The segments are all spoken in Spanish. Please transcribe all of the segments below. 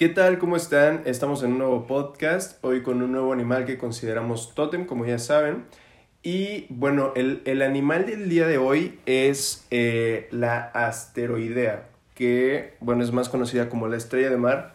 ¿Qué tal? ¿Cómo están? Estamos en un nuevo podcast, hoy con un nuevo animal que consideramos tótem, como ya saben. Y bueno, el, animal del día de hoy es eh, la asteroidea, que bueno, es más conocida como la estrella de mar.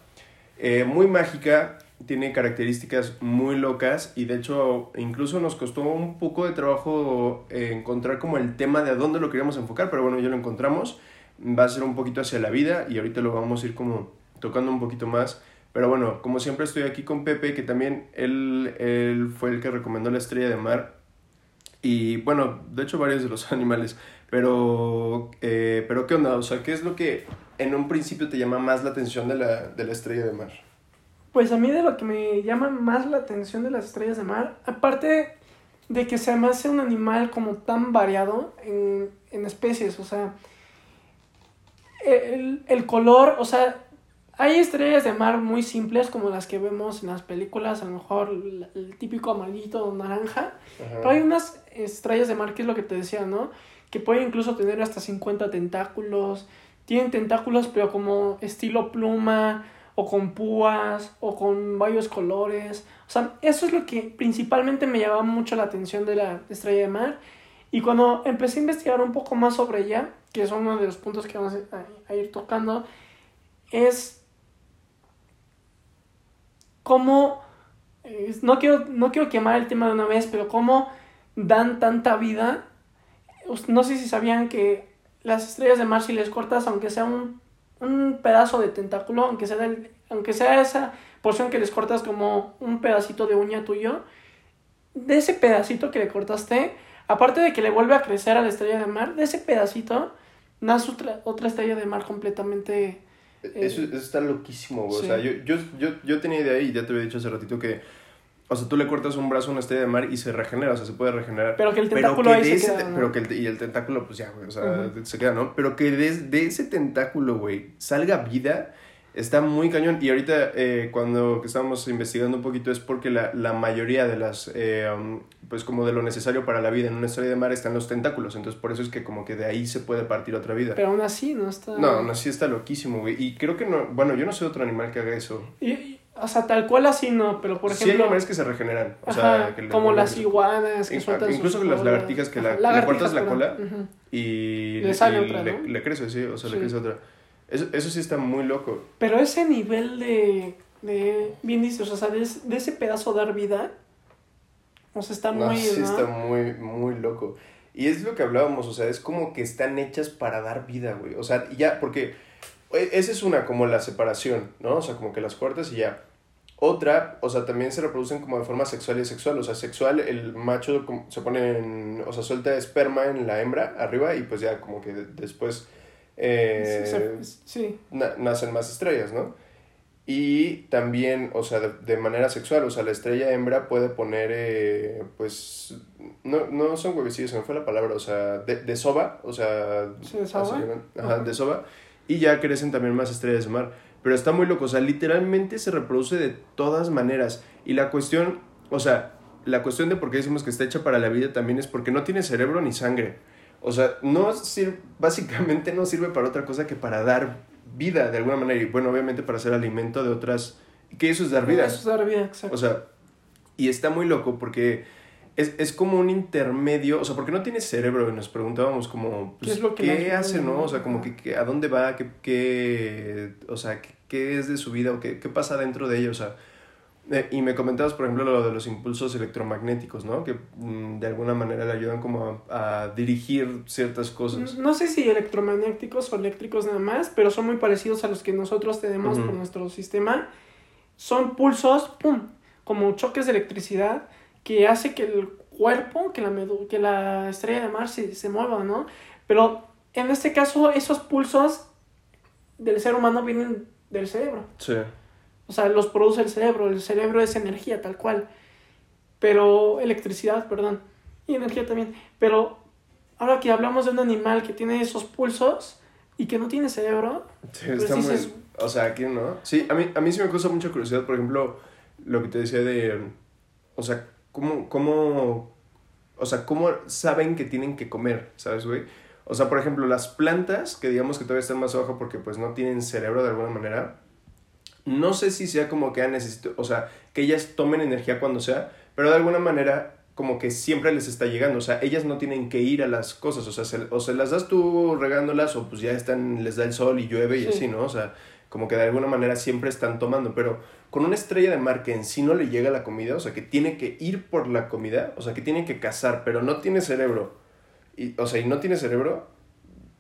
Eh, muy mágica, tiene características muy locas y de hecho incluso nos costó un poco de trabajo eh, encontrar como el tema de a dónde lo queríamos enfocar, pero bueno, ya lo encontramos. Va a ser un poquito hacia la vida y ahorita lo vamos a ir como tocando un poquito más. Pero bueno, como siempre estoy aquí con Pepe, que también él, él fue el que recomendó la estrella de mar. Y bueno, de hecho varios de los animales. Pero, eh, pero ¿qué onda? O sea, ¿qué es lo que en un principio te llama más la atención de la, de la estrella de mar? Pues a mí de lo que me llama más la atención de las estrellas de mar, aparte de que se me un animal como tan variado en, en especies, o sea, el, el, color, o sea, hay estrellas de mar muy simples como las que vemos en las películas, a lo mejor el, típico amarillito o naranja, pero hay unas estrellas de mar que es lo que te decía, ¿no? Que pueden incluso tener hasta 50 tentáculos, tienen tentáculos pero como estilo pluma, o con púas o con varios colores. O sea, eso es lo que principalmente me llamaba mucho la atención de la estrella de mar. Y cuando empecé a investigar un poco más sobre ella, que es uno de los puntos que vamos a, ir tocando, es cómo, no, quiero, no quiero quemar el tema de una vez, pero cómo dan tanta vida. No sé si sabían que las estrellas de mar, si les cortas, aunque sea un un pedazo de tentáculo, aunque sea, aunque sea esa porción que les cortas como un pedacito de uña tuyo, de ese pedacito que le cortaste, aparte de que le vuelve a crecer a la estrella de mar, de ese pedacito nace otra, otra estrella de mar completamente... Eh, eso, está loquísimo, güey. O sea, yo, yo, yo, yo tenía idea y ya te había dicho hace ratito que o sea, tú le cortas un brazo a una estrella de mar y se regenera, o sea, se puede regenerar. Pero que el tentáculo ahí se queda, Pero que el, y el tentáculo, pues ya, güey, o sea, se queda, ¿no? Pero que de, de ese tentáculo, güey, salga vida, está muy cañón. Y ahorita, eh, cuando estábamos investigando un poquito, es porque la, la mayoría de las, eh, um, pues como de lo necesario para la vida en una estrella de mar están los tentáculos. Entonces, por eso es que como que de ahí se puede partir otra vida. Pero aún así, ¿no? Está... No, aún así está loquísimo, güey. Y creo que no, bueno, yo no sé otro animal que haga eso. Y, o sea, tal cual así no, pero por ejemplo. Sí, hay animales que se regeneran. O sea, que Como las iguanas que sueltan Incluso las lagartijas que la, le cortas la cola y. Le sale otra. ¿no? Le, crece, sí, o sea, le crece otra. Eso, eso sí está muy loco. Pero ese nivel de. de bien dices, o sea, de, de ese pedazo dar vida. O sea, está muy. No, sí, está muy, muy loco. Y es lo que hablábamos, o sea, es como que están hechas para dar vida, güey. O sea, ya, porque e, esa es una, como la separación, ¿no? O sea, como que las cortas y ya. Otra, o sea, también se reproducen como de forma sexual y asexual. O sea, sexual, el macho se pone en, o sea, suelta esperma en la hembra arriba y pues ya como que después eh, sí, nacen más estrellas, ¿no? Y también, o sea, de, manera sexual, o sea, la estrella hembra puede poner, eh, pues, no, no son huevecillos, se me fue la palabra, o sea, de, de soba, o sea, ¿Sí, de soba? Ajá, de soba y ya crecen también más estrellas de mar. Pero está muy loco, o sea, literalmente se reproduce de todas maneras. Y la cuestión, o sea, la cuestión de por qué decimos que está hecha para la vida también es porque no tiene cerebro ni sangre. O sea, no sirve, básicamente no sirve para otra cosa que para dar vida de alguna manera. Y bueno, obviamente para hacer alimento de otras... Que eso es dar vida. Eso es dar vida, exacto. O sea, y está muy loco porque es, es, como un intermedio, o sea, porque no tiene cerebro y nos preguntábamos como, pues, ¿qué, es lo que hace, no? O sea, como que, a dónde va, qué, qué o sea, qué, es de su vida o qué, qué pasa dentro de ella, o sea, eh, y me comentabas, por ejemplo, lo de los impulsos electromagnéticos, ¿no? Que mm, de alguna manera le ayudan como a, dirigir ciertas cosas. No sé si electromagnéticos o eléctricos nada más, pero son muy parecidos a los que nosotros tenemos por nuestro sistema. Son pulsos, ¡pum! Como choques de electricidad que hace que el cuerpo, que la, que la estrella de mar se, se mueva, ¿no? Pero en este caso, esos pulsos del ser humano vienen del cerebro. Sí. O sea, los produce el cerebro. El cerebro es energía, tal cual. Pero, electricidad, perdón. Y energía también. Pero, ahora que hablamos de un animal que tiene esos pulsos y que no tiene cerebro. Sí, pues está muy... O sea, aquí no. Sí, a mí, a mí sí me causa mucha curiosidad, por ejemplo, lo que te decía de. O sea, ¿cómo, cómo, o sea, cómo saben que tienen que comer, ¿sabes, güey? O sea, por ejemplo, las plantas, que digamos que todavía están más abajo porque pues no tienen cerebro de alguna manera, No sé si sea como que necesito, o sea, que ellas tomen energía cuando sea, pero de alguna manera como que siempre les está llegando, o sea, ellas no tienen que ir a las cosas, o sea, se, o se las das tú regándolas o pues ya están, les da el sol y llueve y así, ¿no? O sea, como que de alguna manera siempre están tomando, pero con una estrella de mar que en sí no le llega la comida, o sea, que tiene que ir por la comida, o sea, que tiene que cazar, pero no tiene cerebro, y, o sea, y no tiene cerebro,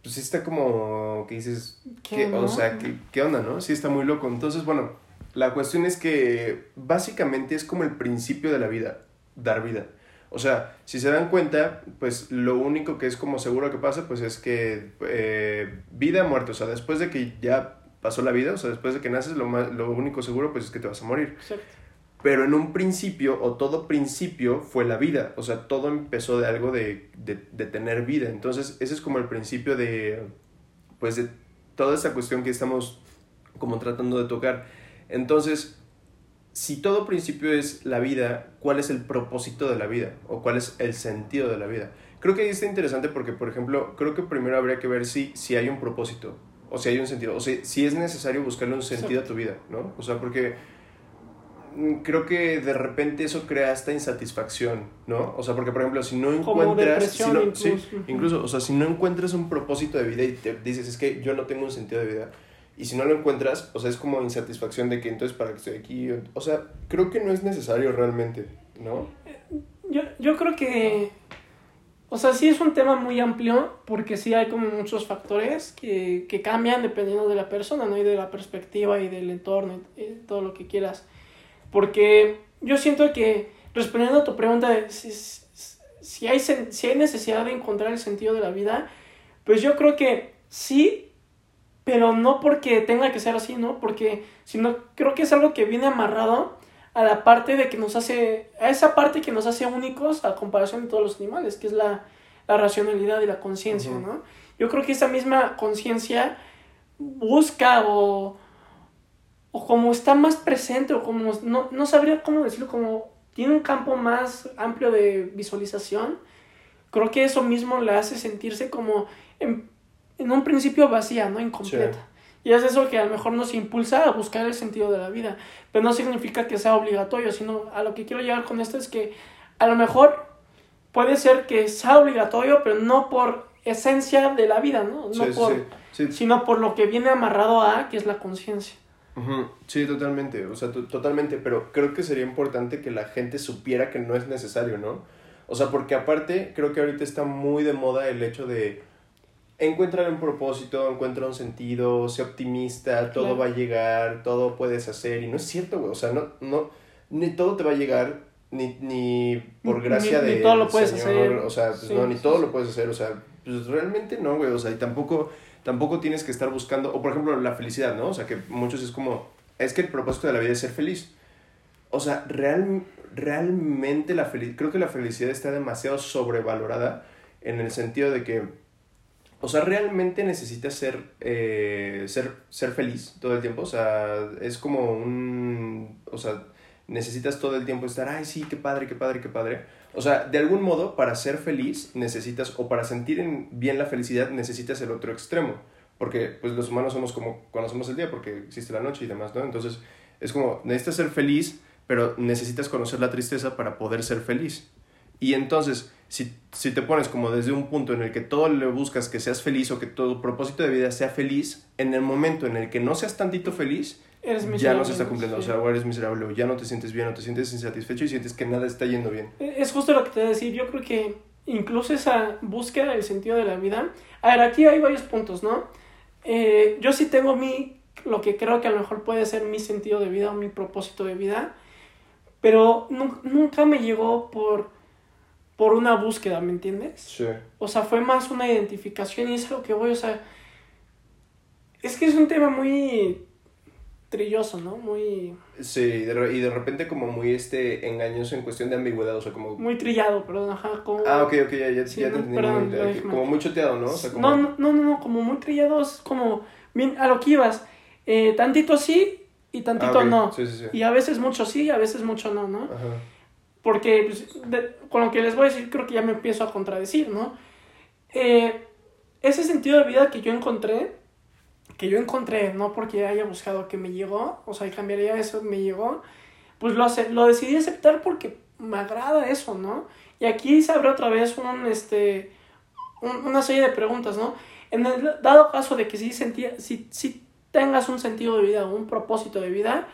pues sí está como que dices, ¿qué, o sea, ¿qué, ¿qué onda, no? Sí está muy loco. Entonces, bueno, la cuestión es que básicamente es como el principio de la vida, dar vida. O sea, si se dan cuenta, pues lo único que es como seguro que pasa, pues es que eh, vida, muerte. O sea, después de que ya pasó la vida, o sea, después de que naces, lo, más, lo único seguro, pues es que te vas a morir. Exacto. Pero en un principio, o todo principio, fue la vida. O sea, todo empezó de algo de, de, de tener vida. Entonces, ese es como el principio de, pues, de toda esta cuestión que estamos como tratando de tocar. Entonces, si todo principio es la vida, ¿cuál es el propósito de la vida? ¿O cuál es el sentido de la vida? Creo que ahí está interesante porque, por ejemplo, creo que primero habría que ver si, si hay un propósito, o si hay un sentido, o si, si es necesario buscarle un sentido a tu vida, ¿no? O sea, porque creo que de repente eso crea esta insatisfacción, ¿no? O sea, porque por ejemplo, si no encuentras, si incluso. incluso, o sea, si no encuentras un propósito de vida y te dices, es que yo no tengo un sentido de vida, y si no lo encuentras, o sea, es como insatisfacción de que entonces para que estoy aquí, o sea, creo que no es necesario realmente, ¿no? Yo, yo creo que, o sea, sí es un tema muy amplio porque sí hay como muchos factores que, que cambian dependiendo de la persona, ¿no? Y de la perspectiva y del entorno y, todo lo que quieras. Porque yo siento que, respondiendo a tu pregunta de si, si, hay, si hay necesidad de encontrar el sentido de la vida, pues yo creo que sí, pero no porque tenga que ser así, ¿no? Porque, sino creo que es algo que viene amarrado a la parte de que nos hace, a esa parte que nos hace únicos a comparación de todos los animales, que es la, la racionalidad y la conciencia, ¿no? Yo creo que esa misma conciencia busca o, o como está más presente o como, no, no sabría cómo decirlo, como tiene un campo más amplio de visualización, creo que eso mismo le hace sentirse como en, en un principio vacía, ¿no? Incompleta. Y es eso que a lo mejor nos impulsa a buscar el sentido de la vida. Pero no significa que sea obligatorio, sino a lo que quiero llegar con esto es que a lo mejor puede ser que sea obligatorio, pero no por esencia de la vida, ¿no? no por, Sino por lo que viene amarrado a, que es la conciencia. Sí, totalmente, o sea, totalmente, pero creo que sería importante que la gente supiera que no es necesario, ¿no? O sea, porque aparte creo que ahorita está muy de moda el hecho de encuentra un propósito, encuentra un sentido, sé optimista, todo va a llegar, todo puedes hacer. Y no es cierto, güey. O sea, no, no, ni todo te va a llegar, ni, ni por gracia de. Ni todo lo puedes hacer. O sea, pues no, ni todo lo puedes hacer. O sea, pues realmente no, güey. O sea, y tampoco, tampoco tienes que estar buscando. O por ejemplo, la felicidad, ¿no? O sea, que muchos es como. Es que el propósito de la vida es ser feliz. O sea, real, realmente la felicidad. Creo que la felicidad está demasiado sobrevalorada en el sentido de que o sea, realmente necesitas ser, eh, ser, ser feliz todo el tiempo. O sea, es como un... O sea, necesitas todo el tiempo estar, ay, sí, qué padre, qué padre, qué padre. O sea, de algún modo, para ser feliz necesitas, o para sentir bien la felicidad, necesitas el otro extremo. Porque, pues, los humanos somos como conocemos el día, porque existe la noche y demás, ¿no? Entonces, es como, necesitas ser feliz, pero necesitas conocer la tristeza para poder ser feliz. Y entonces, si, si te pones como desde un punto en el que todo le buscas que seas feliz o que tu propósito de vida sea feliz, en el momento en el que no seas tantito feliz, ya no se está cumpliendo. O sea, o eres miserable, o ya no te sientes bien, o te sientes insatisfecho y sientes que nada está yendo bien. E, es justo lo que te voy a decir. Yo creo que incluso esa búsqueda del sentido de la vida. A ver, aquí hay varios puntos, ¿no? Eh, yo sí tengo mi, lo que creo que a lo mejor puede ser mi sentido de vida o mi propósito de vida, pero nunca me llegó por por una búsqueda, ¿me entiendes? Sí. O sea, fue más una identificación y es a lo que voy, o sea, es que es un tema muy trilloso, ¿no? Muy... Sí, y de, repente como muy este engañoso en cuestión de ambigüedad, o sea, como... Muy trillado, perdón, ajá, como... Ah, ok, ok, ya, ya, te entendí. como muy choteado, ¿no? O sea, como... no, no, no, no, como muy trillado, es como, bien, a lo que ibas, eh, tantito sí y tantito ah, no. Sí, sí, sí. Y a veces mucho sí y a veces mucho no, ¿no? Ajá. Porque pues, con lo que les voy a decir creo que ya me empiezo a contradecir, ¿no? Eh, ese sentido de vida que yo encontré que yo encontré, no porque haya buscado que me llegó, o sea, cambiaría eso, me llegó, pues lo, hace, lo decidí aceptar porque me agrada eso, ¿no? Y aquí se abre otra vez un, este, una serie de preguntas, ¿no? En el dado caso de que si, sentía, si, si tengas un sentido de vida, un propósito de vida,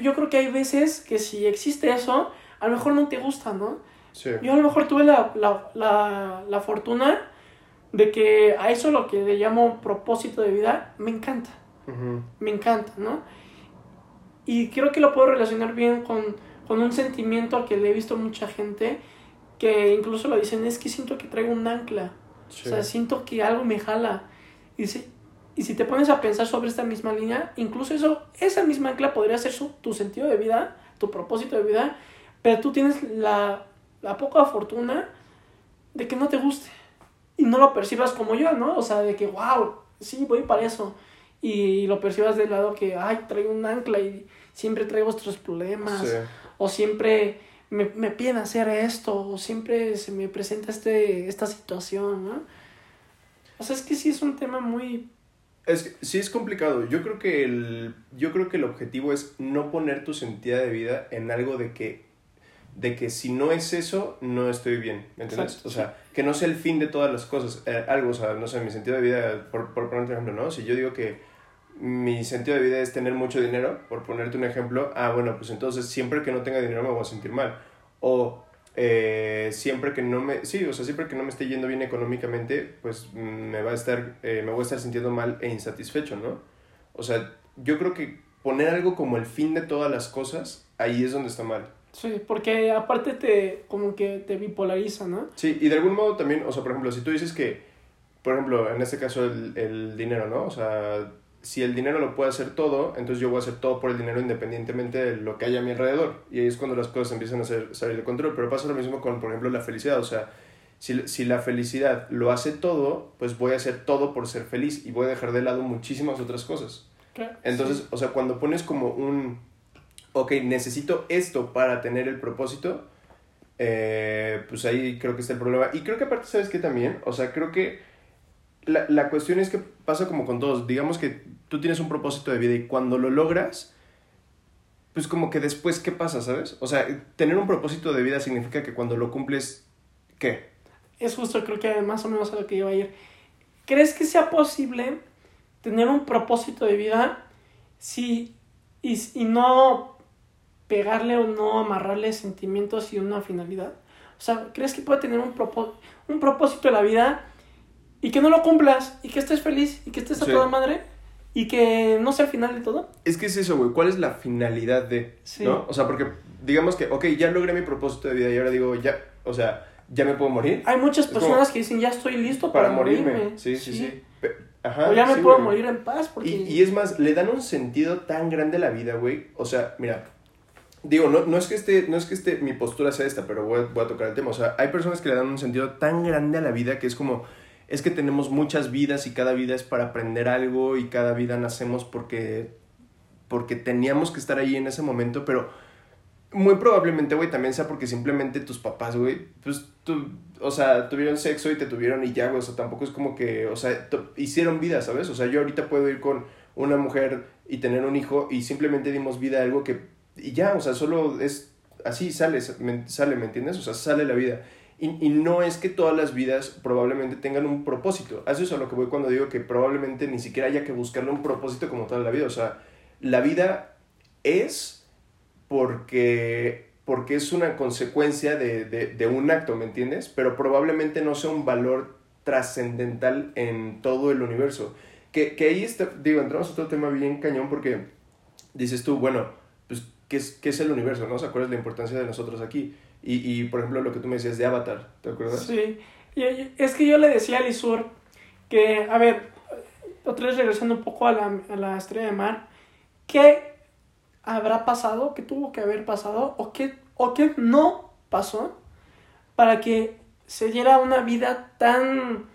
yo creo que hay veces que si existe eso, a lo mejor no te gusta, ¿no? Sí. Yo a lo mejor tuve la, la, la, la fortuna de que a eso lo que le llamo propósito de vida, me encanta. Me encanta, ¿no? Y creo que lo puedo relacionar bien con, con un sentimiento al que le he visto mucha gente que incluso lo dicen, es que siento que traigo un ancla. O sea, siento que algo me jala. Y si, y si te pones a pensar sobre esta misma línea, incluso eso, esa misma ancla podría ser su, tu sentido de vida, tu propósito de vida, pero tú tienes la, la poca fortuna de que no te guste y no lo percibas como yo, ¿no? O sea, de que, wow, sí, voy para eso. Y lo percibas del lado que, ay, traigo un ancla y siempre traigo estos problemas. O siempre me, me piden hacer esto. O siempre se me presenta este, esta situación, ¿no? O sea, es que sí es un tema muy... Es, sí es complicado. Yo creo que el, yo creo que el objetivo es no poner tu sentido de vida en algo de que de que si no es eso, no estoy bien, ¿me entiendes? O sea, que no sea el fin de todas las cosas, eh, algo, o sea, no sé, mi sentido de vida, por, por ponerte un ejemplo, ¿no? Si yo digo que mi sentido de vida es tener mucho dinero, por ponerte un ejemplo, ah, bueno, pues entonces siempre que no tenga dinero me voy a sentir mal. O eh, siempre que no me, sí, o sea, siempre que no me esté yendo bien económicamente, pues me va a estar, eh, me voy a estar sintiendo mal e insatisfecho, ¿no? O sea, yo creo que poner algo como el fin de todas las cosas, ahí es donde está mal. Sí, porque aparte te, como que te bipolariza, ¿no? Sí, y de algún modo también, o sea, por ejemplo, si tú dices que, por ejemplo, en este caso el, el dinero, ¿no? O sea, si el dinero lo puede hacer todo, entonces yo voy a hacer todo por el dinero independientemente de lo que haya a mi alrededor. Y ahí es cuando las cosas empiezan a ser, salir de control. Pero pasa lo mismo con, por ejemplo, la felicidad. O sea, si, si la felicidad lo hace todo, pues voy a hacer todo por ser feliz y voy a dejar de lado muchísimas otras cosas. Entonces, o sea, cuando pones como un ok, necesito esto para tener el propósito, eh, pues ahí creo que está el problema. Y creo que aparte, ¿sabes qué también? O sea, creo que la, la cuestión es que pasa como con todos. Digamos que tú tienes un propósito de vida y cuando lo logras, pues como que después, ¿qué pasa, sabes? O sea, tener un propósito de vida significa que cuando lo cumples, ¿qué? Es justo, creo que más o menos a lo que iba a ir. ¿Crees que sea posible tener un propósito de vida si y, y no pegarle o no amarrarle sentimientos y una finalidad? O sea, ¿crees que puede tener un, un propósito de la vida y que no lo cumplas y que estés feliz y que estés a toda madre y que no sea el final de todo? Es que es eso, güey. ¿Cuál es la finalidad de? ¿No? O sea, porque digamos que, ok, ya logré mi propósito de vida y ahora digo, ya, o sea, ya me puedo morir. Hay muchas personas que dicen, ya estoy listo para, morirme. Sí, sí, sí. Ajá, o ya me puedo morir en paz. Porque... Y, y, es más, le dan un sentido tan grande a la vida, güey. O sea, mira, digo, no, no, es que este, no es que este, mi postura sea esta, pero voy voy a tocar el tema. O sea, hay personas que le dan un sentido tan grande a la vida que es como, es que tenemos muchas vidas y cada vida es para aprender algo y cada vida nacemos porque, porque teníamos que estar ahí en ese momento, pero muy probablemente, güey, también sea porque simplemente tus papás, güey, pues, tú, o sea, tuvieron sexo y te tuvieron y ya, güey, o sea, tampoco es como que, o sea, hicieron vida, ¿sabes? O sea, yo ahorita puedo ir con una mujer y tener un hijo y simplemente dimos vida a algo que y ya, o sea, solo es así sale, sale, ¿me entiendes? O sea, sale la vida. Y, y, no es que todas las vidas probablemente tengan un propósito. Eso es a lo que voy cuando digo que probablemente ni siquiera haya que buscarle un propósito como toda la vida. O sea, la vida es porque, porque es una consecuencia de, de, de un acto, ¿me entiendes? Pero probablemente no sea un valor trascendental en todo el universo. Que, que ahí está, digo, entramos a otro tema bien cañón porque dices tú, bueno, qué es, qué es el universo, ¿no? O sea, cuál es la importancia de nosotros aquí. Y, y, por ejemplo, lo que tú me decías de Avatar, ¿te acuerdas? Sí, y, es que yo le decía a Lisur que, a ver, otra vez regresando un poco a la, a la estrella de mar, ¿qué habrá pasado, qué tuvo que haber pasado o qué, o qué no pasó para que se diera una vida tan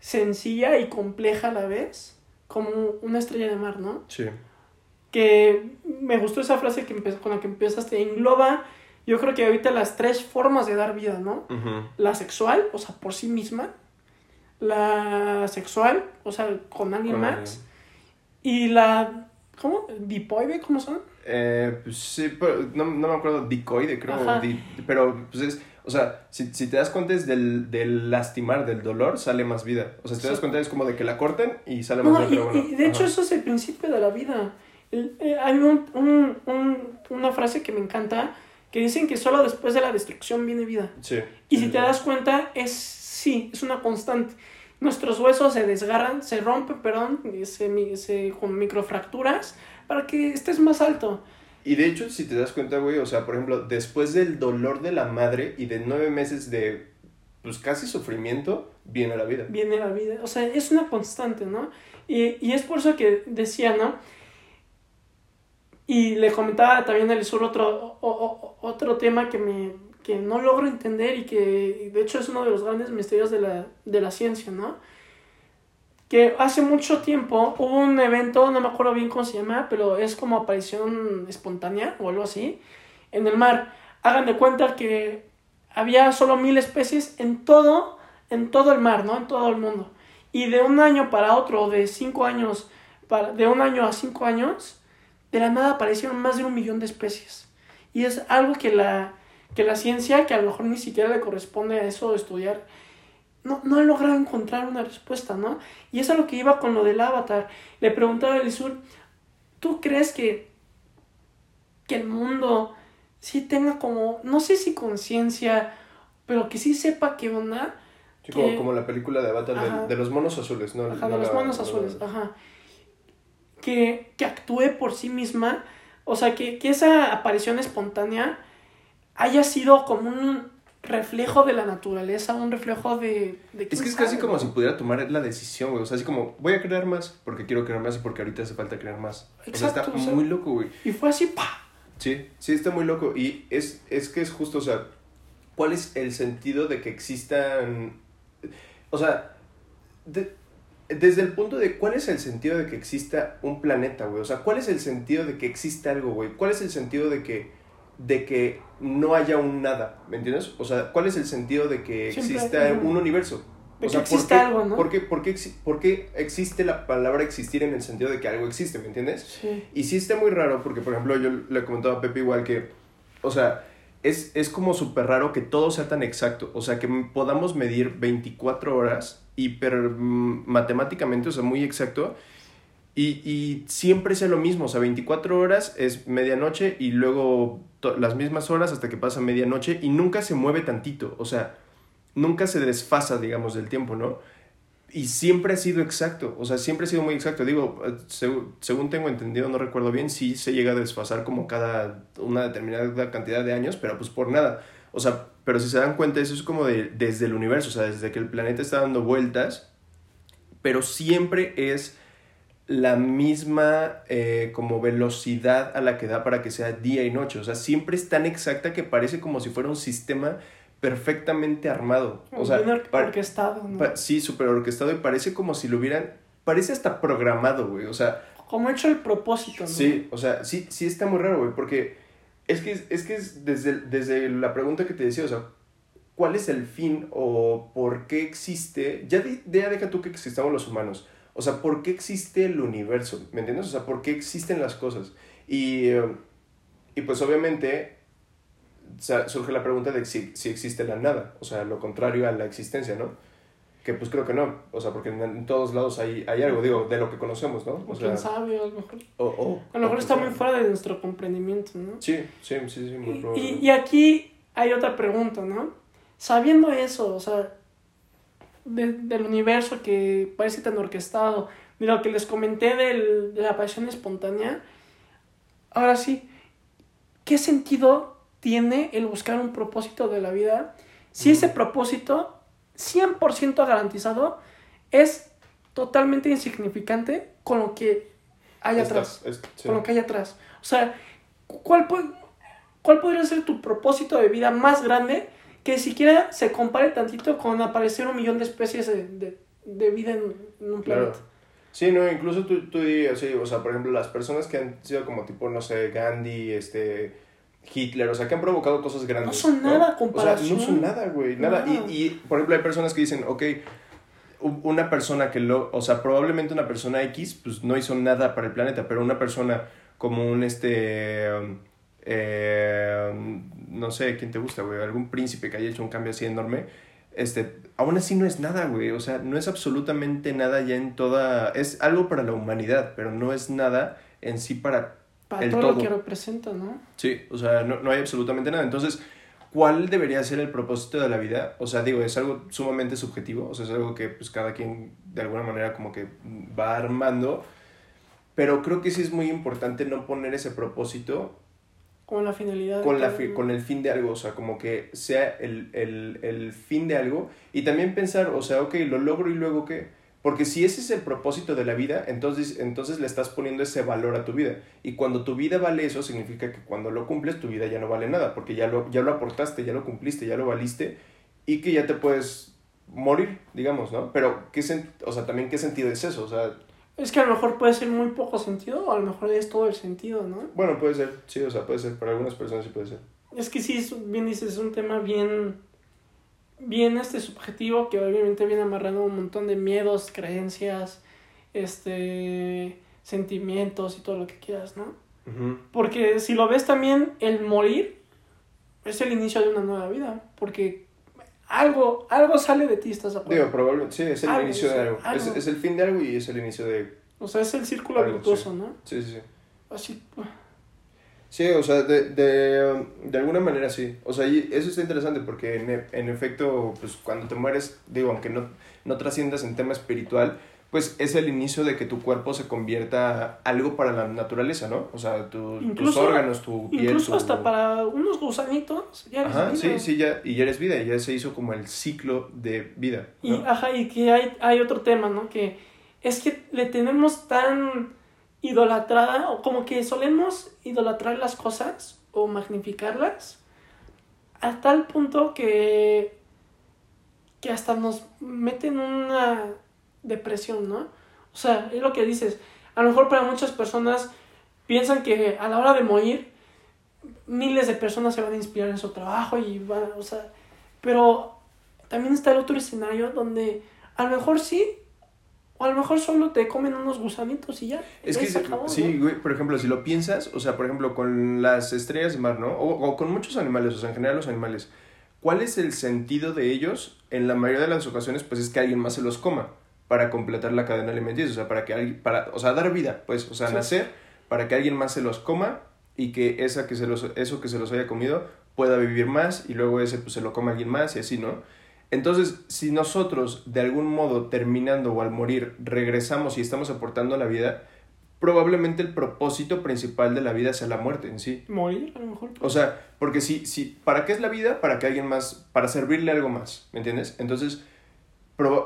sencilla y compleja a la vez como una estrella de mar, ¿no? Sí que me gustó esa frase que con la que empezaste, engloba, yo creo que ahorita las tres formas de dar vida, ¿no? La sexual, o sea, por sí misma, la sexual, o sea, con alguien más, y la, ¿cómo? Dipoide, ¿cómo son? Eh, pues sí, pero no, no me acuerdo, dicoide, creo. Di- pero, pues es, o sea, si, si te das cuenta es del, del lastimar, del dolor, sale más vida. O sea, si te das cuenta es como de que la corten y sale más No, vida. y, bueno, y de hecho eso es el principio de la vida. El- eh, hay un, un- un- una frase que me encanta que dicen que solo después de la destrucción viene vida. Sí. Y si te das cuenta, es sí, es una constante. Nuestros huesos se desgarran, se rompen, perdón, se, se- con microfracturas para que estés más alto. Y de hecho, si te das cuenta, güey, o sea, por ejemplo, después del dolor de la madre y de nueve meses de, pues casi sufrimiento, viene la vida. Viene la vida. O sea, es una constante, ¿no? Y, y es por eso que decía, ¿no? Y le comentaba también al sur otro, o- o- otro tema que, me, que no logro entender y que de hecho es uno de los grandes misterios de la, de la ciencia, ¿no? Que hace mucho tiempo hubo un evento, no me acuerdo bien cómo se llama, pero es como aparición espontánea o algo así, en el mar. Hagan de cuenta que había solo mil especies en todo, en todo el mar, ¿no? En todo el mundo. Y de un año para otro, de cinco años, para, de un año a cinco años, de la nada aparecieron más de un millón de especies. Y es algo que la, que la ciencia, que a lo mejor ni siquiera le corresponde a eso estudiar, no, no ha logrado encontrar una respuesta, ¿no? Y es a lo que iba con lo del avatar. Le preguntaba a Elisur, ¿tú crees que, que el mundo sí tenga como, no sé si conciencia, pero que sí sepa qué onda? Sí, como, que- como la película de Avatar de, de los monos azules, ¿no? Ajá, No de los la- monos no la- azules, ajá. Que, que actúe por sí misma, o sea, que, que esa aparición espontánea haya sido como un reflejo de la naturaleza, un reflejo de... de Es que es casi como ¿no? si pudiera tomar la decisión, güey. O sea, así como, voy a crear más porque quiero crear más y porque ahorita hace falta crear más. o sea, Exacto, está o sea- muy loco, güey. Y fue así, ¡pa! Sí, sí, está muy loco. Y es, es que es justo, o sea, ¿cuál es el sentido de que existan... O sea, de- desde el punto de cuál es el sentido de que exista un planeta, güey. O sea, ¿cuál es el sentido de que exista algo, güey? ¿Cuál es el sentido de que, de que no haya un nada? ¿Me entiendes? O sea, ¿cuál es el sentido de que Siempre, exista un universo? De o que sea, exista ¿por qué, algo, ¿no? ¿por qué, por, qué, exi- por qué existe la palabra existir en el sentido de que algo existe? ¿Me entiendes? Sí. Y sí está muy raro porque, por ejemplo, yo le comentaba a Pepe igual que, o sea, es, es como súper raro que todo sea tan exacto. O sea, que podamos medir 24 horas hiper mm, matemáticamente, o sea, muy exacto. Y, y siempre sea lo mismo, o sea, 24 horas es medianoche y luego las mismas horas hasta que pasa medianoche y nunca se mueve tantito, o sea, nunca se desfasa, digamos, del tiempo, ¿no? Y siempre ha sido exacto, o sea, siempre ha sido muy exacto. Digo, eh, seg- según tengo entendido, no recuerdo bien, sí se llega a desfasar como cada una determinada cantidad de años, pero pues por nada. O sea, pero si se dan cuenta, eso es como de, desde el universo, o sea, desde que el planeta está dando vueltas, pero siempre es la misma eh, como velocidad a la que da para que sea día y noche. O sea, siempre es tan exacta que parece como si fuera un sistema perfectamente armado. O sea, bien or- orquestado, ¿no? Sí, súper orquestado y parece como si lo hubieran... Parece hasta programado, güey. O sea, Como hecho el propósito, ¿no? sí, o sea, sí, sí está muy raro, güey. Porque es que es, que es desde, desde la pregunta que te decía, o sea, ¿cuál es el fin o por qué existe? Ya, de- ya deja tú que existamos los humanos. O sea, ¿por qué existe el universo? ¿Me entiendes? O sea, ¿por qué existen las cosas? Y, y pues obviamente surge la pregunta de si, si existe la nada, o sea, lo contrario a la existencia, ¿no? Que pues creo que no, o sea, porque en, en todos lados hay, hay algo, digo, de lo que conocemos, ¿no? O O sea, quién sabe, a lo mejor. o, o- A lo mejor está quién muy fuera de nuestro comprendimiento, ¿no? Sí, sí, sí, sí, muy Y, y- y aquí hay otra pregunta, ¿no? Sabiendo eso, o sea, de- del universo que parece tan orquestado, de lo que les comenté del- de la pasión espontánea, ahora sí, ¿qué sentido tiene el buscar un propósito de la vida si ese propósito, 100% garantizado, es totalmente insignificante con lo que hay atrás? sí. con lo que hay atrás. O sea, ¿cuál, po- ¿cuál podría ser tu propósito de vida más grande que siquiera se compare tantito con aparecer un millón de especies de, de- de vida en, en un Claro. planeta? Sí, no, incluso tú, tú dirías, sí, o sea, por ejemplo, las personas que han sido como tipo, no sé, Gandhi, este, Hitler, o sea, que han provocado cosas grandes. No son nada a O sea, no son nada, güey, nada. Nada. Y, y, por ejemplo, hay personas que dicen, ok, una persona que lo, o sea, probablemente una persona X, pues no hizo nada para el planeta, pero una persona como un este, eh, no sé, ¿quién te gusta, güey? Algún príncipe que haya hecho un cambio así enorme, este, aún así no es nada, güey, o sea, no es absolutamente nada ya en toda, es algo para la humanidad, pero no es nada en sí para... Para el todo, todo, lo que representa, ¿no? Sí, o sea, no, no hay absolutamente nada. Entonces, ¿cuál debería ser el propósito de la vida? O sea, digo, es algo sumamente subjetivo, o sea, es algo que pues cada quien de alguna manera como que va armando, pero creo que sí es muy importante no poner ese propósito con la finalidad. Con, la con el fin de algo, o sea, como que sea el, el, el, fin de algo. Y también pensar, o sea, ok, lo logro y luego qué. Porque si ese es el propósito de la vida, entonces, entonces le estás poniendo ese valor a tu vida. Y cuando tu vida vale eso, significa que cuando lo cumples, tu vida ya no vale nada. Porque ya lo, ya lo aportaste, ya lo cumpliste, ya lo valiste. Y que ya te puedes morir, digamos, ¿no? Pero, ¿qué o sea, también qué sentido es eso? O sea, es que a lo mejor puede ser muy poco sentido o a lo mejor es todo el sentido, ¿no? Bueno, puede ser, sí, o sea, puede ser, para algunas personas sí puede ser. Es que sí, bien dices, es un tema bien, bien este subjetivo que obviamente viene amarrando un montón de miedos, creencias, este, sentimientos y todo lo que quieras, ¿no? Porque si lo ves también, el morir es el inicio de una nueva vida, porque algo, algo sale de ti, ¿estás de Digo, probablemente, sí, es el inicio de algo. Es, es, el fin de algo y es el inicio de... O sea, es el círculo virtuoso, ¿no? Sí, sí, sí. Así... Sí, o sea, de, de, de, alguna manera sí. O sea, eso está interesante porque en, en efecto, pues cuando te mueres, digo, aunque no, no trasciendas en tema espiritual, pues es el inicio de que tu cuerpo se convierta algo para la naturaleza, ¿no? O sea, tus órganos, tu piel. Incluso hasta para unos gusanitos, ya eres ajá, sí, sí, ya, y ya eres vida, ya se hizo como el ciclo de vida. Y, ajá, y que hay, hay otro tema, ¿no? Que es que le tenemos tan idolatrada, o como que solemos idolatrar las cosas o magnificarlas, a tal punto que, que hasta nos meten una depresión, ¿no? O sea, es lo que dices. A lo mejor para muchas personas piensan que a la hora de morir, miles de personas se van a inspirar en su trabajo y van, o sea, pero también está el otro escenario donde a lo mejor sí, o a lo mejor solo te comen unos gusanitos y ya. Es que, sí, güey, por ejemplo, si lo piensas, o sea, por ejemplo, con las estrellas de mar, ¿no? O, o, con muchos animales, o sea, en general los animales, ¿cuál es el sentido de ellos? En la mayoría de las ocasiones, pues es que alguien más se los coma para completar la cadena alimenticia, o sea, para que alguien, para, o sea, dar vida, pues, o sea, nacer para que alguien más se los coma y que esa que se los, eso que se los haya comido pueda vivir más y luego ese pues se lo coma alguien más y así, ¿no? Entonces, si nosotros de algún modo terminando o al morir regresamos y estamos aportando a la vida, probablemente el propósito principal de la vida sea la muerte en sí. Morir, a lo mejor. O sea, porque si, si, ¿para qué es la vida? Para que alguien más, para servirle algo más, ¿me entiendes? Entonces,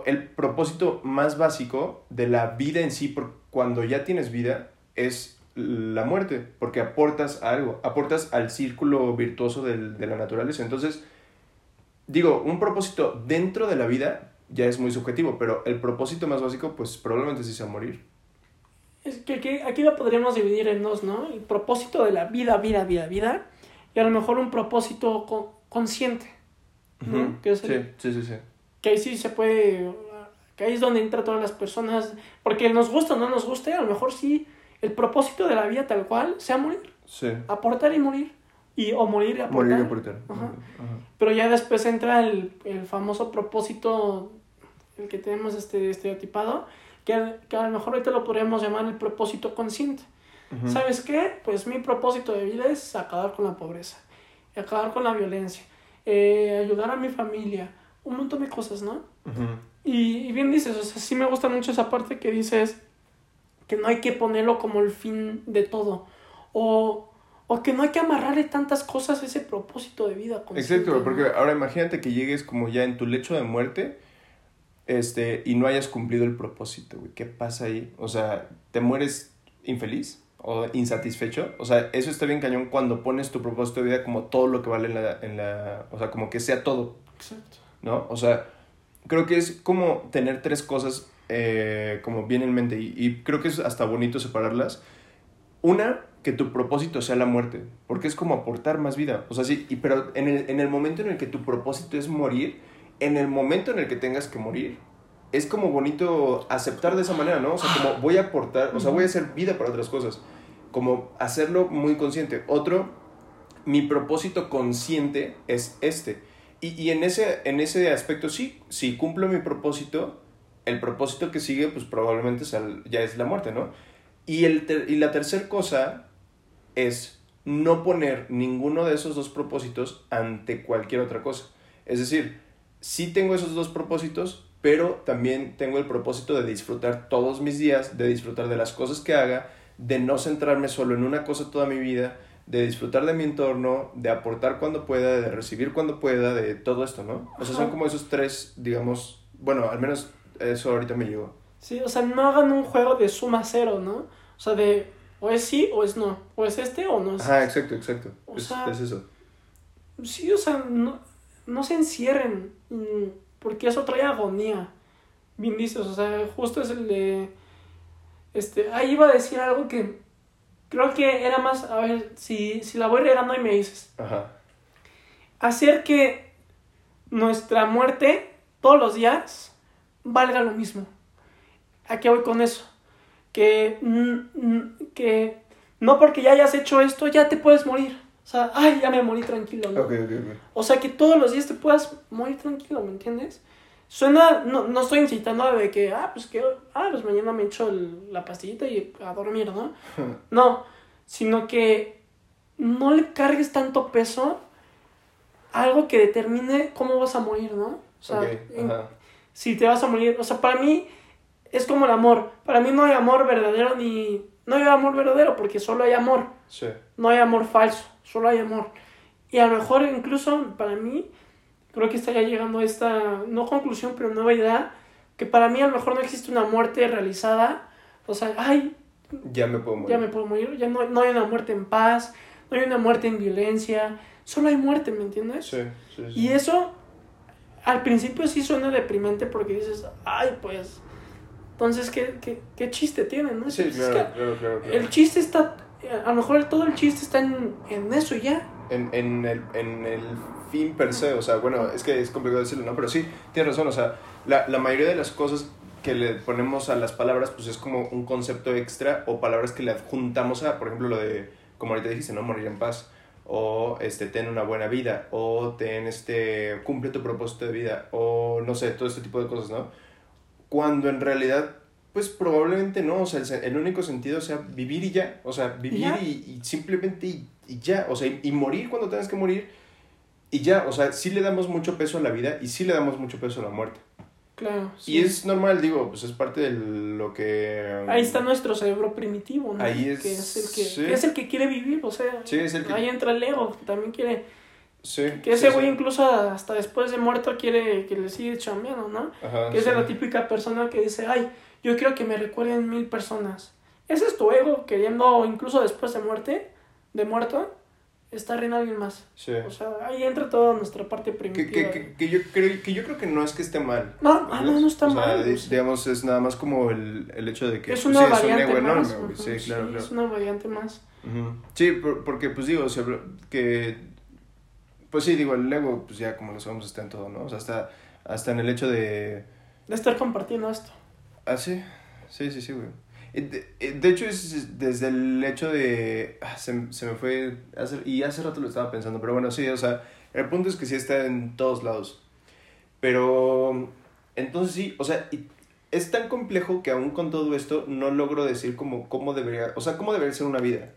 el propósito más básico de la vida en sí, por cuando ya tienes vida, es la muerte, porque aportas algo, aportas al círculo virtuoso del, de la naturaleza. Entonces, digo, un propósito dentro de la vida ya es muy subjetivo, pero el propósito más básico, pues probablemente sí sea morir. Es que aquí, lo podríamos dividir en dos, ¿no? El propósito de la vida, vida, vida, vida, y a lo mejor un propósito consciente. ¿no? sí, sí, sí, sí que ahí sí se puede, que ahí es donde entran todas las personas, porque nos gusta o no nos guste, a lo mejor sí, el propósito de la vida tal cual sea morir. Sí. Aportar y morir. Y, o morir y aportar. Morir y aportar. Pero ya después entra el, el, famoso propósito, el que tenemos este estereotipado, que, que a lo mejor ahorita lo podríamos llamar el propósito consciente. ¿Sabes qué? Pues mi propósito de vida es acabar con la pobreza, acabar con la violencia, eh, ayudar a mi familia, un montón de cosas, ¿no? y, bien dices, o sea, sí me gusta mucho esa parte que dices que no hay que ponerlo como el fin de todo. O, o que no hay que amarrarle tantas cosas a ese propósito de vida. Exacto, porque ahora imagínate que llegues como ya en tu lecho de muerte este, y no hayas cumplido el propósito, güey. ¿Qué pasa ahí? O sea, ¿te mueres infeliz? o insatisfecho. O sea, eso está bien cañón cuando pones tu propósito de vida como todo lo que vale en la, en la o sea, como que sea todo. Exacto. ¿no? O sea, creo que es como tener tres cosas eh, como bien en mente y, creo que es hasta bonito separarlas. Una, que tu propósito sea la muerte, porque es como aportar más vida. O sea, sí, y, pero en el, en el momento en el que tu propósito es morir, en el momento en el que tengas que morir, es como bonito aceptar de esa manera, ¿no? O sea, como voy a aportar, o sea, voy a hacer vida para otras cosas. Como hacerlo muy consciente. Otro, mi propósito consciente es este. Y, y en, ese, en ese aspecto sí, si cumplo mi propósito, el propósito que sigue, pues probablemente ya es la muerte, ¿no? Y, el y la tercera cosa es no poner ninguno de esos dos propósitos ante cualquier otra cosa. Es decir, sí tengo esos dos propósitos, pero también tengo el propósito de disfrutar todos mis días, de disfrutar de las cosas que haga, de no centrarme solo en una cosa toda mi vida, de disfrutar de mi entorno, de aportar cuando pueda, de recibir cuando pueda, de todo esto, ¿no? O sea, son como esos tres, digamos, bueno, al menos eso ahorita me llegó. Sí, o sea, no hagan un juego de suma cero, ¿no? O sea, de o es sí o es no, o es este o no es Ajá, exacto, exacto. es, es, eso. Sí, o sea, no, no se encierren, mm, porque eso trae agonía. Bien dices, o sea, justo es el de... Este, ahí iba a decir algo que creo que era más, a ver, si, si la voy regando y me dices. Ajá. Hacer que nuestra muerte todos los días valga lo mismo. ¿A qué voy con eso? Que, que no porque ya hayas hecho esto, ya te puedes morir. O sea, ay, ya me morí tranquilo, ¿no? O sea, que todos los días te puedas morir tranquilo, ¿me entiendes? Suena, no, no estoy incitando de que, ah, pues que, ah, pues mañana me echo la pastillita y a dormir, ¿no? no, sino que no le cargues tanto peso a algo que determine cómo vas a morir, ¿no? O sea, si te vas a morir, o sea, para mí es como el amor. Para mí no hay amor verdadero ni... No hay amor verdadero porque solo hay amor. Sí. No hay amor falso, solo hay amor. Y a lo mejor incluso para mí creo que estaría llegando a esta, no conclusión, pero nueva idea, que para mí a lo mejor no existe una muerte realizada, o sea, ay, ya me puedo morir. Ya me puedo morir, ya no, no hay una muerte en paz, no hay una muerte en violencia, solo hay muerte, ¿me entiendes? Sí, sí, Y eso al principio sí suena deprimente porque dices, ay, pues, entonces, ¿qué, qué, qué chiste tiene, no? Sí, claro, claro, claro, El chiste está, a lo mejor todo el chiste está en, en eso ya. En, en, el, en el fin per se, o sea, bueno, es que es complicado decirlo, ¿no? Pero sí, tienes razón, o sea, la, la mayoría de las cosas que le ponemos a las palabras, pues es como un concepto extra o palabras que le adjuntamos a, por ejemplo, lo de, como ahorita dijiste, ¿no? Morir en paz. O este, ten una buena vida. O ten este, cumple tu propósito de vida. O no sé, todo este tipo de cosas, ¿no? Cuando en realidad, pues probablemente no. O sea, el, único sentido sea vivir y ya. O sea, vivir y, simplemente y, y, ya. O sea, y morir cuando tengas que morir y ya, o sea, sí le damos mucho peso a la vida y sí le damos mucho peso a la muerte. Claro. Y es normal, digo, pues es parte de lo que... Ahí está nuestro cerebro primitivo, ¿no? Ahí es... Que es el que, es el que quiere vivir, o sea... Sí, es el que... Ahí entra el ego, también quiere... Sí. Que ese güey incluso hasta después de muerto quiere que le siga chambeando, ¿no? Ajá, que es la típica persona que dice, ay, yo quiero que me recuerden mil personas. Ese es tu ego queriendo, incluso después de muerte, de muerto, estar en alguien más. Sí. O sea, ahí entra toda nuestra parte primitiva. Que, que, que, yo, creo, que yo creo que no es que esté mal. No, ah, no, no está mal. digamos, es nada más como el, el hecho de que es pues, una variante es más. Enorme, sí, claro, claro. Es una variante más. Sí, porque pues digo, que... Pues sí, digo, el ego, pues ya como lo sabemos, está en todo, ¿no? O sea, hasta, hasta en el hecho de... De estar compartiendo esto. Ah, sí. Sí, sí, sí, güey. Eh, eh, de, hecho, es desde el hecho de... Ah, se, se, me fue... Hace, y hace rato lo estaba pensando, pero bueno, sí, o sea, el punto es que sí está en todos lados. Pero... Entonces sí, o sea, es tan complejo que aún con todo esto no logro decir como cómo debería... O sea, cómo debería ser una vida.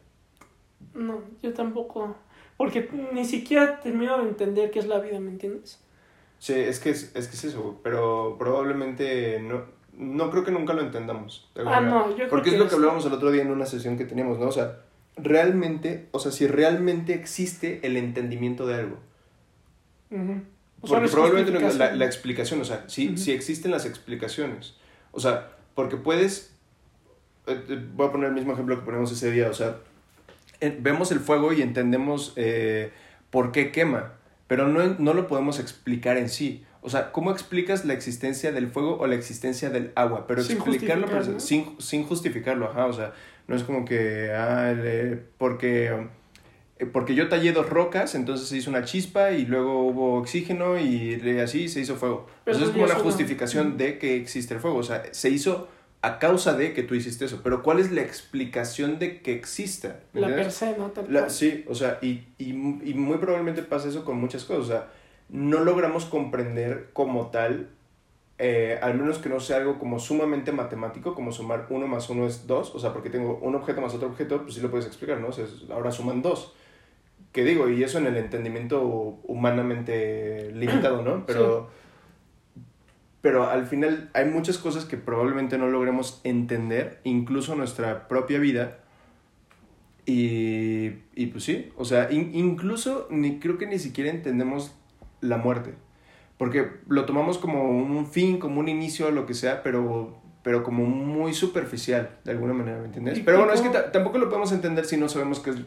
No, yo tampoco. Porque ni siquiera termino de entender qué es la vida, ¿me entiendes? Sí, es que es, es que es eso, pero probablemente no no creo que nunca lo entendamos. Ah, no, yo creo Porque es lo que hablábamos el otro día en una sesión que teníamos, ¿no? O sea, realmente, o sea, si realmente existe el entendimiento de algo. Porque probablemente la, la, explicación, o sea, si, si existen las explicaciones. O sea, porque puedes. Eh, voy a poner el mismo ejemplo que ponemos ese día, o sea, vemos el fuego y entendemos eh, por qué quema, pero no, no lo podemos explicar en sí. O sea, ¿cómo explicas la existencia del fuego o la existencia del agua? Pero sin explicarlo, sin, sin, justificarlo, ajá. O sea, no es como que, ah, porque eh, porque yo tallé dos rocas, entonces se hizo una chispa y luego hubo oxígeno y así se hizo fuego. Pero Entonces es eso como una- justificación de que existe el fuego. O sea, se hizo a causa de que tú hiciste eso. Pero ¿cuál es la explicación de que exista? ¿Me La per se, ¿no? La- sí, o sea, y, y, y muy probablemente pasa eso con muchas cosas. O sea, no logramos comprender como tal, eh, al menos que no sea algo como sumamente matemático, como sumar uno más uno es dos. O sea, porque tengo un objeto más otro objeto, pues sí lo puedes explicar, ¿no? O sea, ahora suman dos. ¿Qué digo? Y eso en el entendimiento humanamente limitado, ¿no? Pero, pero al final hay muchas cosas que probablemente no logremos entender, incluso nuestra propia vida. Y, y pues sí, o sea, in- incluso ni, creo que ni siquiera entendemos la muerte. Porque lo tomamos como un fin, como un inicio, lo que sea, pero, pero como muy superficial, de alguna manera, ¿me entiendes? Pero bueno, es que tampoco lo podemos entender si no sabemos qué, es-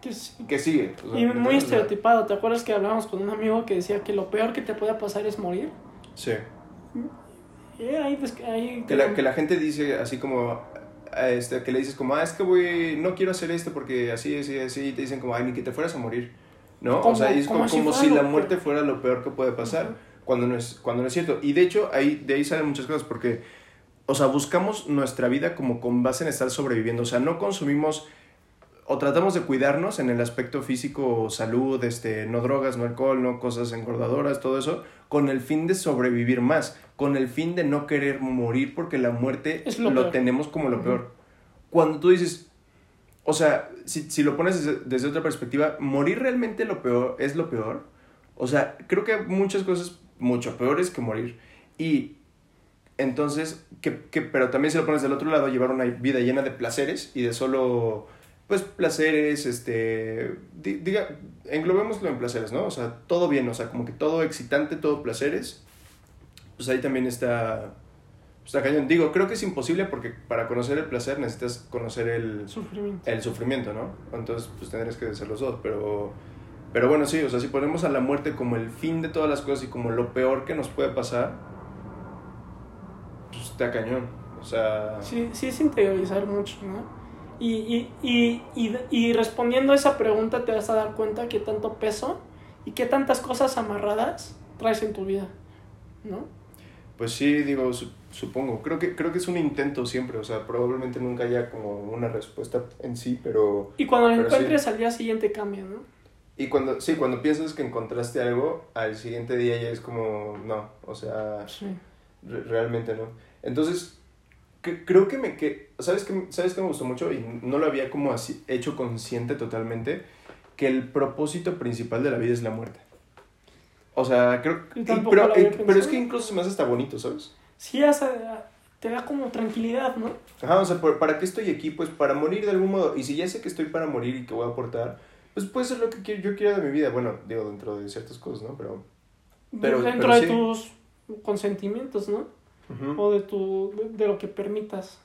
Que sí. qué sigue. o sea, Y ¿me muy estereotipado. ¿Te acuerdas que hablábamos con un amigo que decía que lo peor que te puede pasar es morir? Sí. Ahí, des- ahí Que la, que la gente dice así como, este, que le dices como, ah, es que voy, no quiero hacer esto porque así, así, así, y te dicen como, ay, ni que te fueras a morir, ¿no? o sea, es como como, si como fuera si la muerte peor. fuera lo peor que puede pasar, cuando, no es, cuando no es cierto. Y de hecho, ahí, de ahí salen muchas cosas, porque, o sea, buscamos nuestra vida como con base en estar sobreviviendo, o sea, no consumimos o tratamos de cuidarnos en el aspecto físico, salud, este, no drogas, no alcohol, no cosas engordadoras, todo eso, con el fin de sobrevivir más, con el fin de no querer morir porque la muerte Es lo, tenemos como lo peor. Cuando tú dices, o sea, si, si lo pones desde, desde otra perspectiva, morir realmente lo peor es lo peor. O sea, creo que hay muchas cosas mucho peores que morir. Y entonces, que, que, pero también si lo pones del otro lado, llevar una vida llena de placeres y de solo, pues, placeres, este, di- diga, englobémoslo en placeres, ¿no? O sea, todo bien, o sea, como que todo excitante, todo placeres, pues ahí también está, está cañón. Digo, creo que es imposible porque para conocer el placer necesitas conocer el, Sufrimiento. el sufrimiento, ¿no? Entonces, pues tendrías que ser los dos, pero... Pero bueno, sí, o sea, si ponemos a la muerte como el fin de todas las cosas y como lo peor que nos puede pasar, pues está cañón. O sea... Sí, sí es interiorizar mucho, ¿no? Y, y, y, y, y respondiendo a esa pregunta te vas a dar cuenta que tanto peso y qué tantas cosas amarradas traes en tu vida, ¿no? Pues sí, digo, su- supongo. Creo que, creo que es un intento siempre, o sea, probablemente nunca haya como una respuesta en sí, pero... Y cuando sí. encuentres al día siguiente cambia, ¿no? Y cuando, sí, cuando piensas que encontraste algo, al siguiente día ya es como, no, o sea, Sí. Re- realmente no. Entonces, que- creo que me que ¿sabes qué, ¿sabes qué me gustó mucho? Y no lo había como así hecho consciente totalmente, que el propósito principal de la vida es la muerte. O sea, creo tampoco pero, pero es que incluso se me hace hasta bonito, ¿sabes? Sí, hasta te da como tranquilidad, ¿no? Ajá, o sea, ¿por- ¿para qué estoy aquí? Pues para morir de algún modo. Y si ya sé que estoy para morir y que voy a aportar, pues puede ser lo que quiero- yo quiera de mi vida. Bueno, digo, dentro de ciertas cosas, ¿no? Pero... Pero- Dentro pero de sí. tus consentimientos, ¿no? O de, tu, de, de lo que permitas.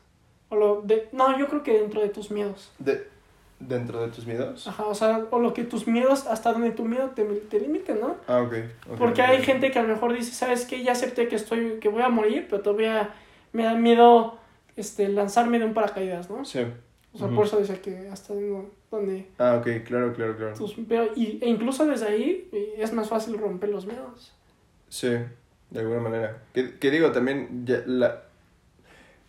O lo de, no, yo creo que dentro de tus miedos. De, ¿Dentro de tus miedos? Ajá, o sea, o lo que tus miedos, hasta donde tu miedo te, te limite, ¿no? Ah, ok. ok, Porque hay gente que a lo mejor dice, ¿sabes qué? Ya acepté que estoy, que voy a morir, pero todavía me da miedo este, lanzarme de un paracaídas, ¿no? Sí. O sea, por eso decía que hasta donde- Ah, ok, claro, claro, claro. tus, pero, y, e incluso desde ahí es más fácil romper los miedos. Sí, de alguna manera. Que, que digo, también, ya la...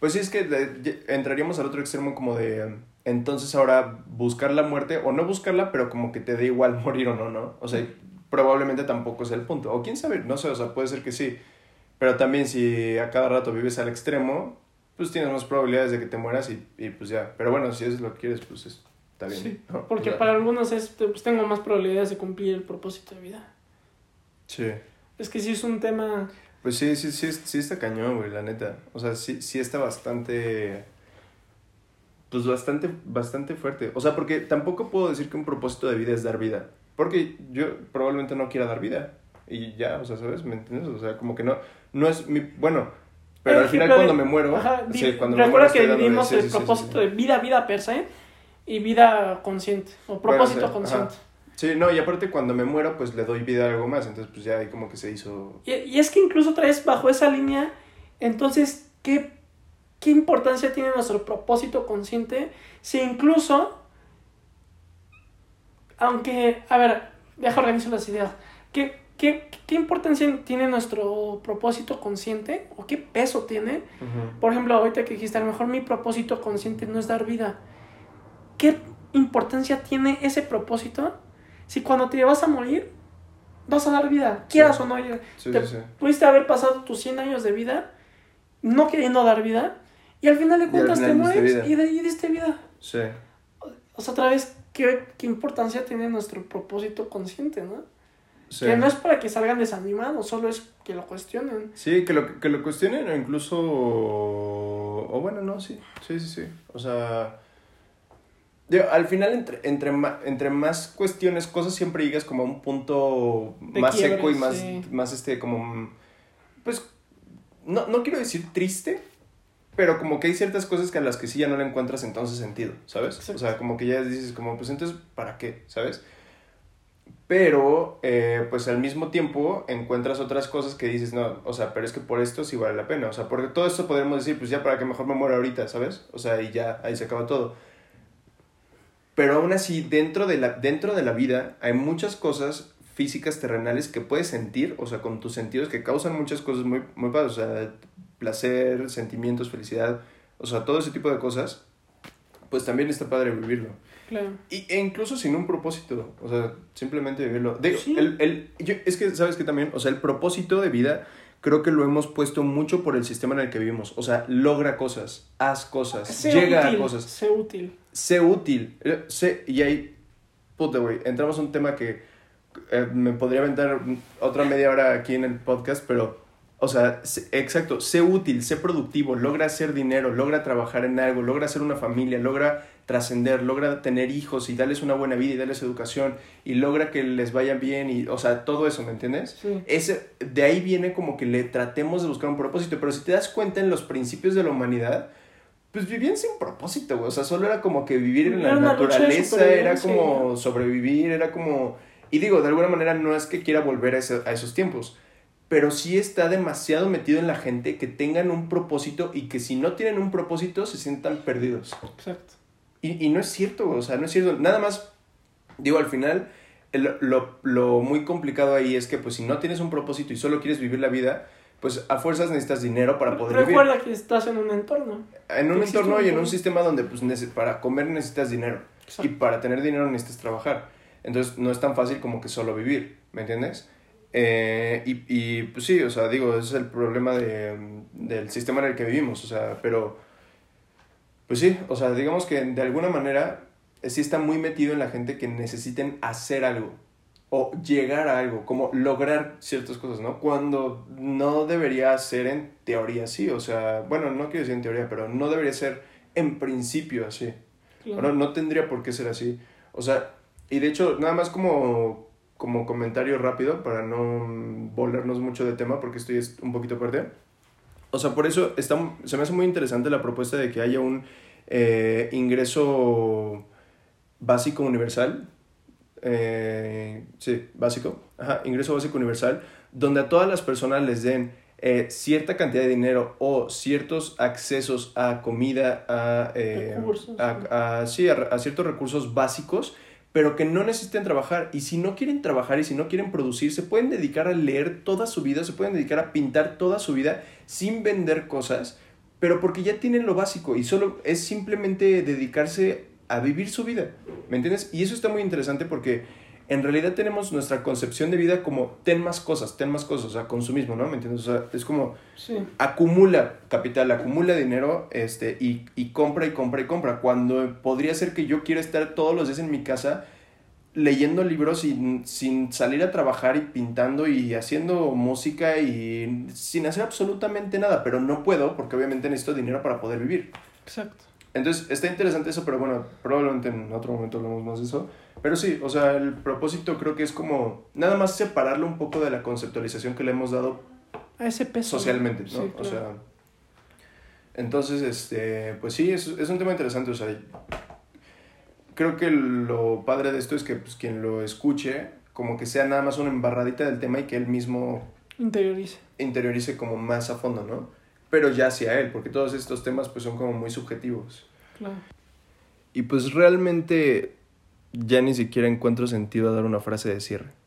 Pues sí, es que de- entraríamos al otro extremo como de... Entonces ahora buscar la muerte, o no buscarla, pero como que te dé igual morir o no, ¿no? O sea, probablemente tampoco es el punto. O quién sabe, no sé, o sea, puede ser que sí. Pero también si a cada rato vives al extremo, pues tienes más probabilidades de que te mueras y, y pues ya. Pero bueno, si es lo que quieres, pues es- está bien. Sí, ¿no? Porque O sea, para algunos es, pues tengo más probabilidades de cumplir el propósito de vida. Sí. Es que sí es un tema... Pues sí, sí, sí, sí está cañón, güey, la neta. O sea, sí, sí está bastante... Pues bastante, bastante fuerte. O sea, porque tampoco puedo decir que un propósito de vida es dar vida. Porque yo probablemente no quiera dar vida. Y ya, o sea, ¿sabes? ¿Me entiendes? O sea, como que no, no es mi... Bueno, pero al final cuando de- me muero... Ajá, sí, cuando me recuerda muero que sí, el sí, propósito sí. de vida, vida per se, y vida consciente, o propósito consciente. Sí, no, y aparte cuando me muero, pues le doy vida a algo más. Entonces, pues ya ahí como que se hizo... Y, y es que incluso traes bajo esa línea, entonces, ¿qué, ¿qué importancia tiene nuestro propósito consciente si incluso aunque, a ver, deja organizar las ideas. ¿Qué, qué, qué importancia tiene nuestro propósito consciente o qué peso tiene? Por ejemplo, ahorita que dijiste, a lo mejor mi propósito consciente no es dar vida. ¿Qué importancia tiene ese propósito si cuando te vas a morir vas a dar vida, quieras o no? te pudiste haber pasado tus 100 años de vida no queriendo dar vida y al final de cuentas te mueres y, de, y diste vida. Sí. O sea, otra vez, ¿qué, qué importancia tiene nuestro propósito consciente, ¿no? Que no es para que salgan desanimados, solo es que lo cuestionen. Sí, que lo, que lo cuestionen o incluso... O bueno, no, sí, sí, sí, sí. O sea... al final, entre, entre, entre más cuestiones, cosas siempre llegas como a un punto más seco y más, más este, como... Pues, no, no quiero decir triste, pero como que hay ciertas cosas que a las que sí ya no le encuentras entonces sentido, ¿sabes? O sea, como que ya dices como, pues entonces, ¿para qué? ¿Sabes? pero eh, pues al mismo tiempo encuentras otras cosas que dices, no, o sea, pero es que por esto sí vale la pena, o sea, porque todo esto podríamos decir, pues ya para que mejor me muera ahorita, ¿sabes? O sea, y ya, ahí se acaba todo. Pero aún así, dentro de la, dentro de la vida hay muchas cosas físicas terrenales que puedes sentir, o sea, con tus sentidos que causan muchas cosas muy, muy padres, o sea, placer, sentimientos, felicidad, o sea, todo ese tipo de cosas, pues también está padre vivirlo. Claro. Y, e incluso sin un propósito, o sea, simplemente vivirlo. el, el, yo, es que, ¿sabes que también? O sea, el propósito de vida creo que lo hemos puesto mucho por el sistema en el que vivimos. O sea, logra cosas, haz cosas, llega a cosas. Sé útil. Sé útil. Eh, sé, y ahí, puta, güey, entramos a un tema que eh, me podría aventar otra media hora aquí en el podcast, pero o sea, exacto, sé útil, sé productivo, logra hacer dinero, logra trabajar en algo, logra hacer una familia, logra trascender, logra tener hijos y darles una buena vida y darles educación y logra que les vaya bien y, o sea, todo eso, ¿me entiendes? Ese, de ahí viene como que le tratemos de buscar un propósito, pero si te das cuenta en los principios de la humanidad, pues vivían sin propósito, güey, o sea, solo era como que vivir en la naturaleza, era como sobrevivir, era como... Y digo, de alguna manera no es que quiera volver a, a esos tiempos, pero sí está demasiado metido en la gente que tengan un propósito y que si no tienen un propósito se sientan perdidos. Exacto. Y, y no es cierto, o sea, no es cierto. Nada más, digo, al final, lo, lo, muy complicado ahí es que pues si no tienes un propósito y solo quieres vivir la vida, pues a fuerzas necesitas dinero para poder vivir. Recuerda que estás en un entorno. En un entorno y en un sistema donde pues para comer necesitas dinero. Y para tener dinero necesitas trabajar. Entonces no es tan fácil como que solo vivir, ¿me entiendes? Eh, y, y, pues sí, o sea, digo, ese es el problema de, del sistema en el que vivimos, o sea, pero, pues sí, o sea, digamos que de alguna manera sí está muy metido en la gente que necesiten hacer algo o llegar a algo, como lograr ciertas cosas, ¿no? Cuando no debería ser en teoría así, o sea, bueno, no quiero decir en teoría, pero no debería ser en principio así. Claro. no tendría por qué ser así. O sea, y de hecho, nada más como como comentario rápido para no volvernos mucho de tema porque estoy un poquito perdido. O sea, por eso está, se me hace muy interesante la propuesta de que haya un eh, ingreso básico universal. Eh, sí, básico. Ajá, ingreso básico universal, donde a todas las personas les den eh, cierta cantidad de dinero o ciertos accesos a comida, a, a, sí, a ciertos recursos básicos pero que no necesiten trabajar. Y si no quieren trabajar y si no quieren producir, se pueden dedicar a leer toda su vida, se pueden dedicar a pintar toda su vida sin vender cosas, pero porque ya tienen lo básico y solo es simplemente dedicarse a vivir su vida. ¿Me entiendes? Y eso está muy interesante porque en realidad tenemos nuestra concepción de vida como ten más cosas, ten más cosas, o sea, consumismo, ¿no? ¿Me entiendes? O sea, es como acumula capital, acumula dinero este, y, y compra y compra y compra. Cuando podría ser que yo quiera estar todos los días en mi casa leyendo libros sin, sin salir a trabajar y pintando y haciendo música y sin hacer absolutamente nada, pero no puedo porque obviamente necesito dinero para poder vivir. Exacto. Entonces, está interesante eso, pero bueno, probablemente en otro momento hablemos más de eso. Pero sí, o sea, el propósito creo que es como nada más separarlo un poco de la conceptualización que le hemos dado a ese peso socialmente, ¿no? O sea, entonces, este, pues sí, es, es un tema interesante, o sea, creo que lo padre de esto es que pues, quien lo escuche, como que sea nada más una embarradita del tema y que él mismo interiorice. Interiorice como más a fondo, ¿no? Pero ya hacia él, porque todos estos temas pues son como muy subjetivos. Y pues realmente ya ni siquiera encuentro sentido a dar una frase de cierre.